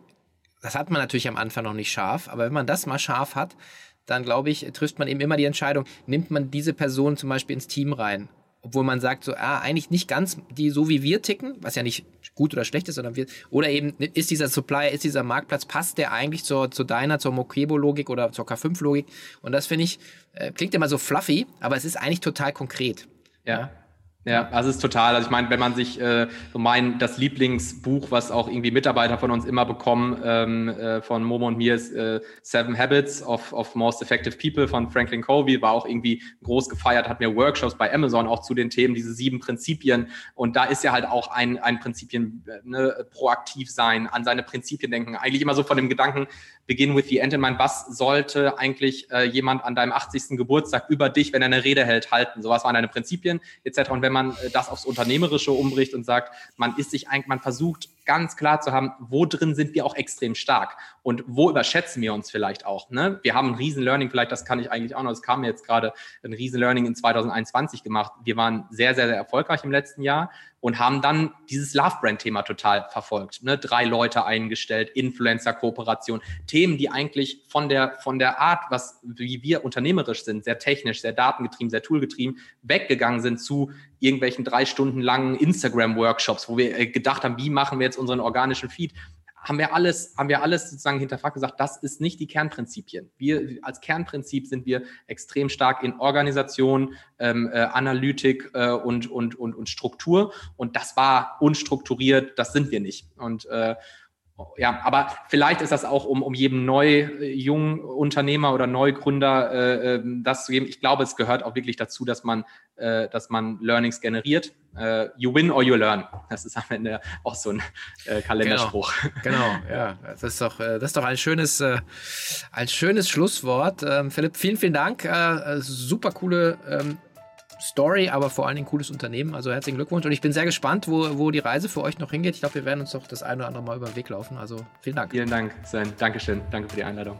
das hat man natürlich am Anfang noch nicht scharf, aber wenn man das mal scharf hat, dann glaube ich, trifft man eben immer die Entscheidung, nimmt man diese Person zum Beispiel ins Team rein obwohl man sagt, so, ah, eigentlich nicht ganz die so wie wir ticken, was ja nicht gut oder schlecht ist, sondern wir, oder eben ist dieser Supplier, ist dieser Marktplatz, passt der eigentlich zur, zu deiner, zur Mokebo-Logik oder zur K5-Logik? Und das finde ich, äh, klingt immer so fluffy, aber es ist eigentlich total konkret. ja? ja? Ja, also es ist total. Also ich meine, wenn man sich äh, so mein das Lieblingsbuch, was auch irgendwie Mitarbeiter von uns immer bekommen, ähm, äh, von Momo und mir ist äh, Seven Habits of, of Most Effective People von Franklin Covey, war auch irgendwie groß gefeiert, hat mir Workshops bei Amazon auch zu den Themen, diese sieben Prinzipien. Und da ist ja halt auch ein, ein Prinzipien, ne, proaktiv sein, an seine Prinzipien denken. Eigentlich immer so von dem Gedanken, begin with the end in mind, was sollte eigentlich äh, jemand an deinem 80. Geburtstag über dich, wenn er eine Rede hält, halten? So was waren deine Prinzipien etc. Und wenn man äh, das aufs Unternehmerische umbricht und sagt, man ist sich eigentlich, man versucht ganz klar zu haben, wo drin sind wir auch extrem stark und wo überschätzen wir uns vielleicht auch. Ne? Wir haben ein Riesen-Learning, vielleicht das kann ich eigentlich auch noch, es kam mir jetzt gerade ein Riesen-Learning in 2021 gemacht. Wir waren sehr, sehr, sehr erfolgreich im letzten Jahr und haben dann dieses Love-Brand-Thema total verfolgt. Ne? Drei Leute eingestellt, Influencer-Kooperation, Themen, die eigentlich von der, von der Art, was, wie wir unternehmerisch sind, sehr technisch, sehr datengetrieben, sehr toolgetrieben, weggegangen sind zu irgendwelchen drei Stunden langen Instagram-Workshops, wo wir äh, gedacht haben, wie machen wir jetzt unseren organischen Feed? Haben wir alles, haben wir alles sozusagen hinterfragt gesagt, das ist nicht die Kernprinzipien. Wir als Kernprinzip sind wir extrem stark in Organisation, ähm, äh, Analytik äh, und, und, und, und Struktur. Und das war unstrukturiert, das sind wir nicht. Und äh, ja, aber vielleicht ist das auch, um, um jedem neu äh, jungen Unternehmer oder Neugründer äh, ähm, das zu geben. Ich glaube, es gehört auch wirklich dazu, dass man, äh, dass man Learnings generiert. Äh, you win or you learn. Das ist am Ende auch so ein äh, Kalenderspruch. Genau, genau, <laughs> ja. Das ist doch, äh, das ist doch ein schönes, äh, ein schönes Schlusswort. Ähm, Philipp, vielen, vielen Dank. Äh, super coole ähm, Story, aber vor allen Dingen cooles Unternehmen. Also herzlichen Glückwunsch und ich bin sehr gespannt, wo, wo die Reise für euch noch hingeht. Ich glaube, wir werden uns doch das eine oder andere Mal über den Weg laufen. Also vielen Dank. Vielen Dank, Sven. Dankeschön. Danke für die Einladung.